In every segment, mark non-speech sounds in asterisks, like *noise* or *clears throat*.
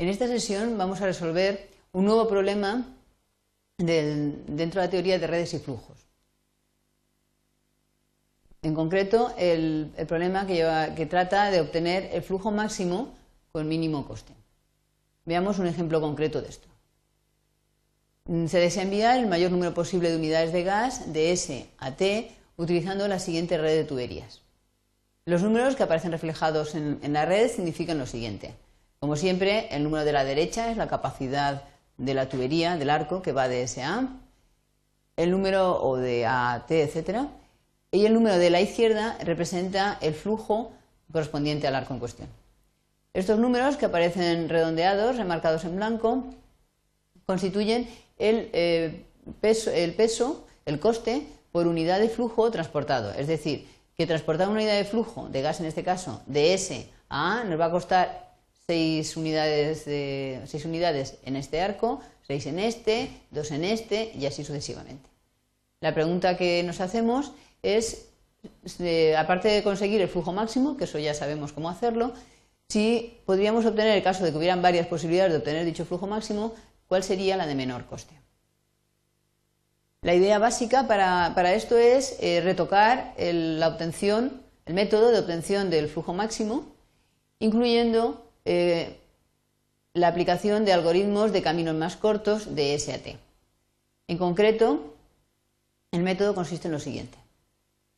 En esta sesión vamos a resolver un nuevo problema dentro de la teoría de redes y flujos. En concreto, el, problema que, trata de obtener el flujo máximo con mínimo coste. Veamos un ejemplo concreto de esto. Mm, se desea enviar el mayor número posible de unidades de gas de S a T utilizando la siguiente red de tuberías. Los números que aparecen reflejados en, en la red significan lo siguiente. Como siempre, el número de la derecha es la capacidad de la tubería, del arco, que va de S a el número o de A a T, etc. Y el número de la izquierda representa el flujo correspondiente al arco en cuestión. Estos números que aparecen redondeados, remarcados en blanco, constituyen el, eh, peso, el peso, el coste por unidad de flujo transportado. Es decir, que transportar una unidad de flujo de gas, en este caso, de S a A, nos va a costar 6 unidades, de, seis unidades en este arco, 6 en este, 2 en este y así sucesivamente. La pregunta que nos hacemos es, aparte de conseguir el flujo máximo, que eso ya sabemos cómo hacerlo, si podríamos obtener, el caso de que hubieran varias posibilidades de obtener dicho flujo máximo, cuál sería la de menor coste. La idea básica para, esto es eh, retocar la obtención, el método de obtención del flujo máximo, incluyendo eh, la aplicación de algoritmos de caminos más cortos de SAT. En concreto, el método consiste en lo siguiente.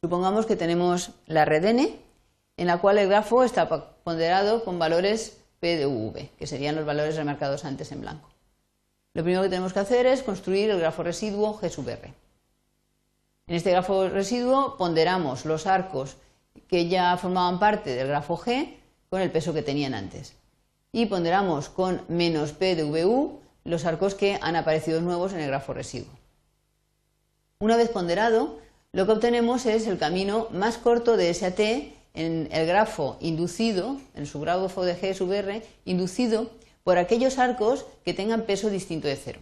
Supongamos que tenemos la red n, en la cual el grafo está ponderado con valores P de UV, que serían los valores remarcados antes en blanco. Lo primero que tenemos que hacer es construir el grafo residuo G sub R. En este grafo residuo ponderamos los arcos que ya formaban parte del grafo G con el peso que tenían antes. Y ponderamos con menos P de VU los arcos que han aparecido nuevos en el grafo residuo. Una vez ponderado, lo que obtenemos es el camino más corto de SAT en el grafo inducido, en su grafo de G sub R, inducido por aquellos arcos que tengan peso distinto de cero.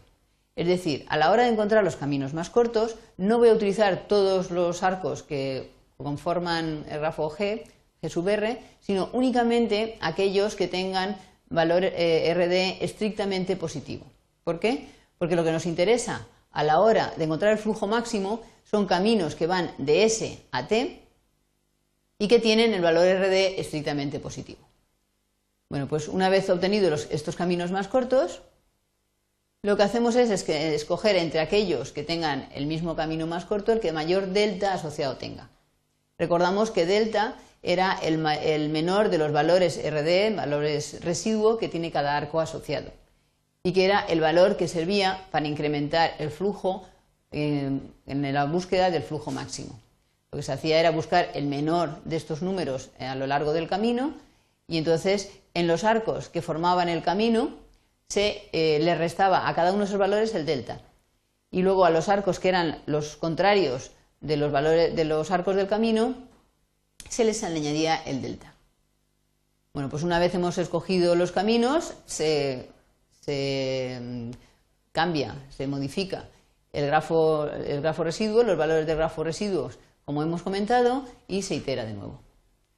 Es decir, a la hora de encontrar los caminos más cortos, no voy a utilizar todos los arcos que conforman el grafo G, G sub R, sino únicamente aquellos que tengan valor eh, RD estrictamente positivo. ¿Por qué? Porque lo que nos interesa a la hora de encontrar el flujo máximo son caminos que van de S a T y que tienen el valor RD estrictamente positivo. Bueno, pues una vez obtenidos estos caminos más cortos, lo que hacemos es, escoger entre aquellos que tengan el mismo camino más corto el que mayor delta asociado tenga. Recordamos que delta era el, menor de los valores RD, valores residuo que tiene cada arco asociado, y que era el valor que servía para incrementar el flujo en, la búsqueda del flujo máximo. Lo que se hacía era buscar el menor de estos números a lo largo del camino y entonces en los arcos que formaban el camino se eh, le restaba a cada uno de esos valores el delta. Y luego a los arcos que eran los contrarios de los, valores, de los arcos del camino se les añadía el delta. Bueno, pues una vez hemos escogido los caminos, se, mm, cambia, se modifica el grafo, el grafo residuo, los valores del grafo residuos, como hemos comentado, y se itera de nuevo.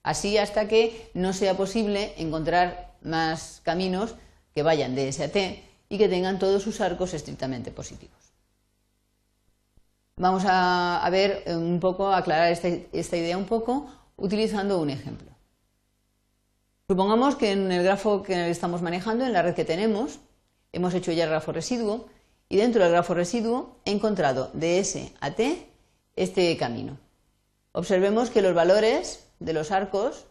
Así hasta que no sea posible encontrar más caminos que vayan de S a T y que tengan todos sus arcos estrictamente positivos. Vamos a, ver un poco, aclarar esta idea un poco utilizando un ejemplo. Supongamos que en el grafo que estamos manejando, en la red que tenemos, hemos hecho ya el grafo residuo y dentro del grafo residuo he encontrado de S a T este camino. Observemos que los valores de los arcos,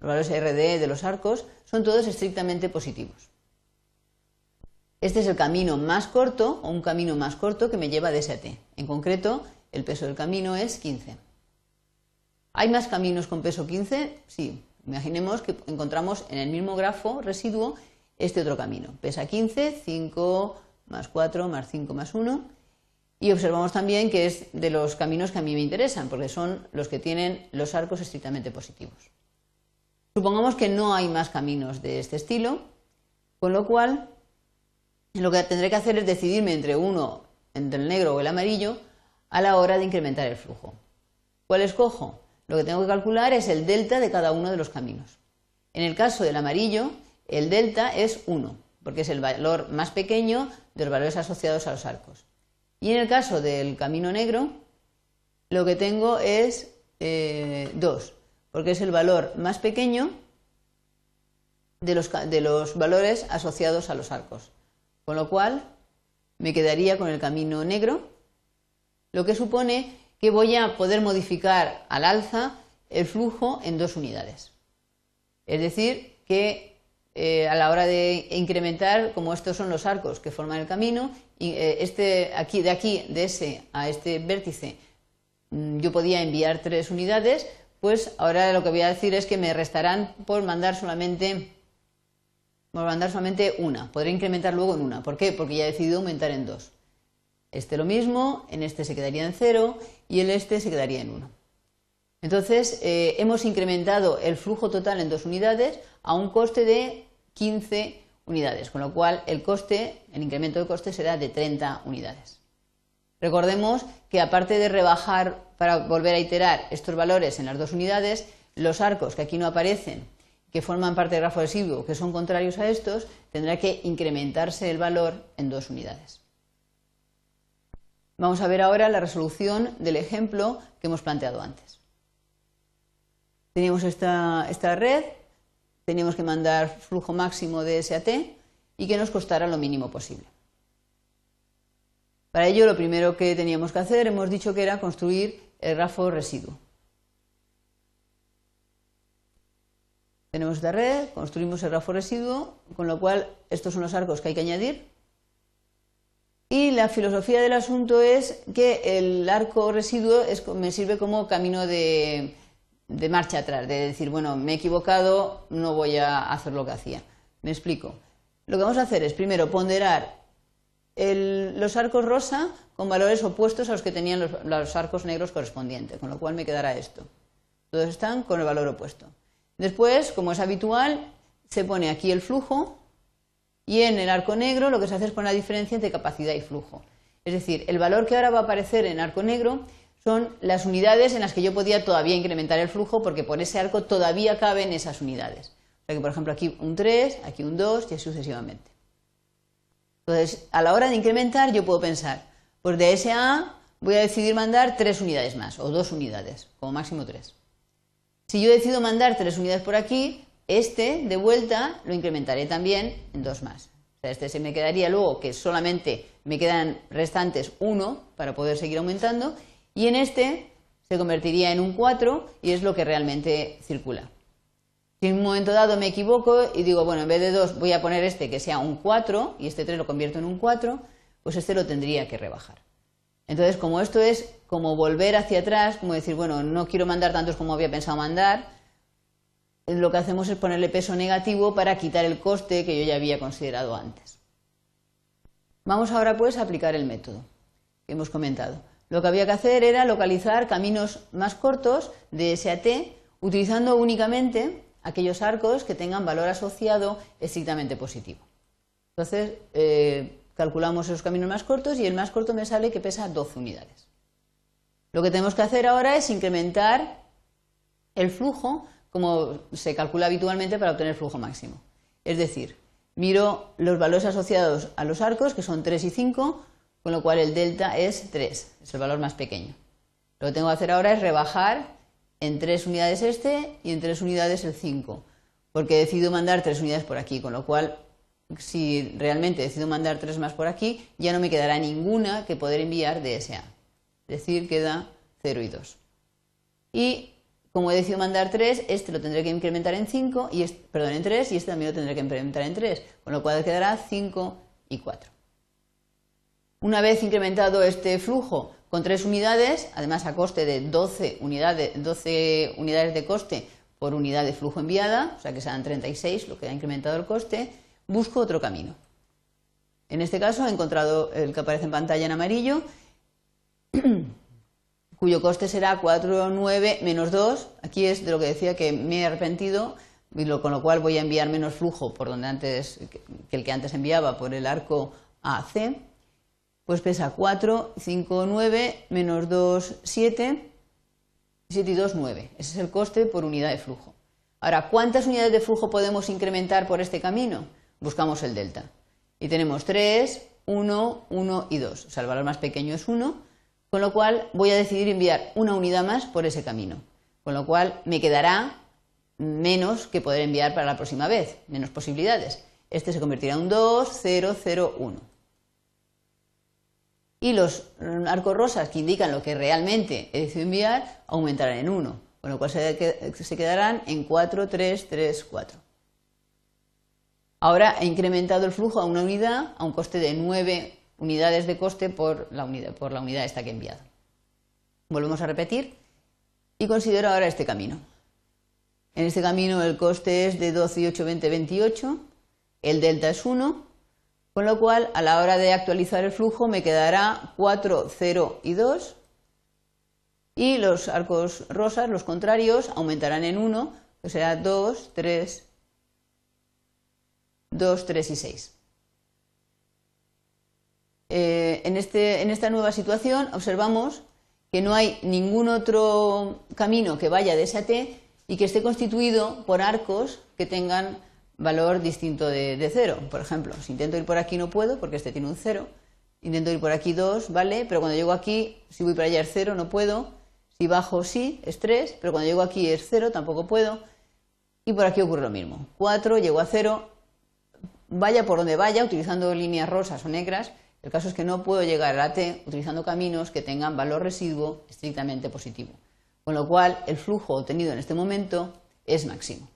los valores RD de los arcos, son todos estrictamente positivos. Este es el camino más corto o un camino más corto que me lleva de S a T. En concreto, el peso del camino es 15. ¿Hay más caminos con peso 15? Sí. Imaginemos que encontramos en el mismo grafo residuo este otro camino. Pesa 15, 5 más 4 más 5 más 1. Y observamos también que es de los caminos que a mí me interesan, porque son los que tienen los arcos estrictamente positivos. Supongamos que no hay más caminos de este estilo, con lo cual lo que tendré que hacer es decidirme entre uno, entre el negro o el amarillo, a la hora de incrementar el flujo. ¿Cuál escojo? Lo que tengo que calcular es el delta de cada uno de los caminos. En el caso del amarillo, el delta es 1, porque es el valor más pequeño de los valores asociados a los arcos. Y en el caso del camino negro, lo que tengo es 2, eh, porque es el valor más pequeño de los, de los valores asociados a los arcos. Con lo cual, me quedaría con el camino negro, lo que supone que voy a poder modificar al alza el flujo en dos unidades. Es decir, que eh, a la hora de incrementar, como estos son los arcos que forman el camino, eh, este, aquí, de aquí, de ese a este vértice, mm, yo podía enviar tres unidades, pues ahora lo que voy a decir es que me restarán por mandar solamente, por mandar solamente una. Podré incrementar luego en una. ¿Por qué? Porque ya he decidido aumentar en dos. Este lo mismo, en este se quedaría en cero y en este se quedaría en uno. Entonces, eh, hemos incrementado el flujo total en dos unidades a un coste de 15 unidades, con lo cual el coste, el incremento de coste será de 30 unidades. Recordemos que aparte de rebajar para volver a iterar estos valores en las dos unidades, los arcos que aquí no aparecen, que forman parte del grafo residuo, que son contrarios a estos, tendrá que incrementarse el valor en dos unidades. Vamos a ver ahora la resolución del ejemplo que hemos planteado antes. Teníamos esta, esta red, teníamos que mandar flujo máximo de SAT y que nos costara lo mínimo posible. Para ello, lo primero que teníamos que hacer, hemos dicho que era construir el grafo residuo. Tenemos esta red, construimos el grafo residuo, con lo cual estos son los arcos que hay que añadir. Y la filosofía del asunto es que el arco residuo me sirve como camino de, marcha atrás, de decir, bueno, me he equivocado, no voy a hacer lo que hacía. Me explico. Lo que vamos a hacer es primero ponderar los arcos rosa con valores opuestos a los que tenían los, arcos negros correspondientes, con lo cual me quedará esto. Todos están con el valor opuesto. Después, como es habitual, se pone aquí el flujo y en el arco negro lo que se hace es poner la diferencia entre capacidad y flujo. Es decir, el valor que ahora va a aparecer en arco negro son las unidades en las que yo podía todavía incrementar el flujo porque por ese arco todavía caben esas unidades. O sea que, por ejemplo, aquí un 3, aquí un 2 y así sucesivamente. Entonces, a la hora de incrementar yo puedo pensar, pues de ese A voy a decidir mandar 3 unidades más o 2 unidades, como máximo 3. Si yo decido mandar 3 unidades por aquí, este de vuelta lo incrementaré también en 2 más. O sea, este se me quedaría luego que solamente me quedan restantes 1 para poder seguir aumentando y en este se convertiría en un 4 y es lo que realmente circula. Si en un momento dado me equivoco y digo, bueno, en vez de 2 voy a poner este que sea un 4 y este 3 lo convierto en un 4, pues este lo tendría que rebajar. Entonces, como esto es como volver hacia atrás, como decir, bueno, no quiero mandar tantos como había pensado mandar, lo que hacemos es ponerle peso negativo para quitar el coste que yo ya había considerado antes. Vamos ahora pues a aplicar el método que hemos comentado. Lo que había que hacer era localizar caminos más cortos de SAT utilizando únicamente aquellos arcos que tengan valor asociado estrictamente positivo. Entonces, eh, calculamos esos caminos más cortos y el más corto me sale que pesa 12 unidades. Lo que tenemos que hacer ahora es incrementar el flujo como se calcula habitualmente para obtener flujo máximo. Es decir, miro los valores asociados a los arcos, que son 3 y 5, con lo cual el delta es 3, es el valor más pequeño. Lo que tengo que hacer ahora es rebajar en 3 unidades este y en 3 unidades el 5, porque he decidido mandar 3 unidades por aquí, con lo cual si realmente decido mandar 3 más por aquí, ya no me quedará ninguna que poder enviar de SA. Es decir, queda 0 y 2. Y como he decidido mandar 3, este lo tendré que incrementar en 5, y perdón, en 3, y este también lo tendré que incrementar en 3, con lo cual quedará 5 y 4. Una vez incrementado este flujo con 3 unidades, además a coste de 12 unidades, 12 unidades de coste por unidad de flujo enviada, o sea que serán 36 lo que ha incrementado el coste, busco otro camino. En este caso he encontrado el que aparece en pantalla en amarillo, *clears throat* cuyo coste será 4,9 menos 2. Aquí es de lo que decía que me he arrepentido, con lo cual voy a enviar menos flujo por donde antes, que el que antes enviaba por el arco AC pues pesa 4, 5, 9, menos 2, 7, 7 y 2, 9. Ese es el coste por unidad de flujo. Ahora, ¿cuántas unidades de flujo podemos incrementar por este camino? buscamos el delta. Y tenemos 3, 1, 1 y 2. O sea, el valor más pequeño es 1, con lo cual voy a decidir enviar una unidad más por ese camino. Con lo cual me quedará menos que poder enviar para la próxima vez, menos posibilidades. Este se convertirá en un 2, 0, 0, 1. Y los arcos rosas que indican lo que realmente he decidido enviar aumentarán en 1, con lo cual se quedarán en 4, 3, 3, 4. Ahora he incrementado el flujo a una unidad a un coste de 9 unidades de coste por la unidad, por la unidad esta que he enviado. Volvemos a repetir y considero ahora este camino. En este camino el coste es de 12 y 8, 20, 28, el delta es 1, con lo cual a la hora de actualizar el flujo me quedará 4, 0 y 2 y los arcos rosas, los contrarios, aumentarán en 1, que será 2, 3, 2, 3 y 6. Eh, en, este, en esta nueva situación observamos que no hay ningún otro camino que vaya de ese a T y que esté constituido por arcos que tengan valor distinto de, de, cero. Por ejemplo, si intento ir por aquí no puedo porque este tiene un cero. Intento ir por aquí 2, ¿vale? Pero cuando llego aquí, si voy para allá es cero, no puedo. Si bajo sí, es 3, pero cuando llego aquí es cero, tampoco puedo. Y por aquí ocurre lo mismo. 4, llego a cero, vaya por donde vaya, utilizando líneas rosas o negras, el caso es que no puedo llegar a T utilizando caminos que tengan valor residuo estrictamente positivo, con lo cual el flujo obtenido en este momento es máximo.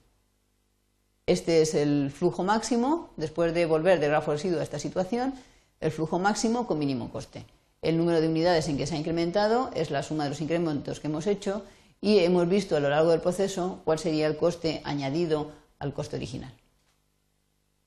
Este es el flujo máximo, después de volver del grafo residuo a esta situación, el flujo máximo con mínimo coste. El número de unidades en que se ha incrementado es la suma de los incrementos que hemos hecho y hemos visto a lo largo del proceso cuál sería el coste añadido al coste original.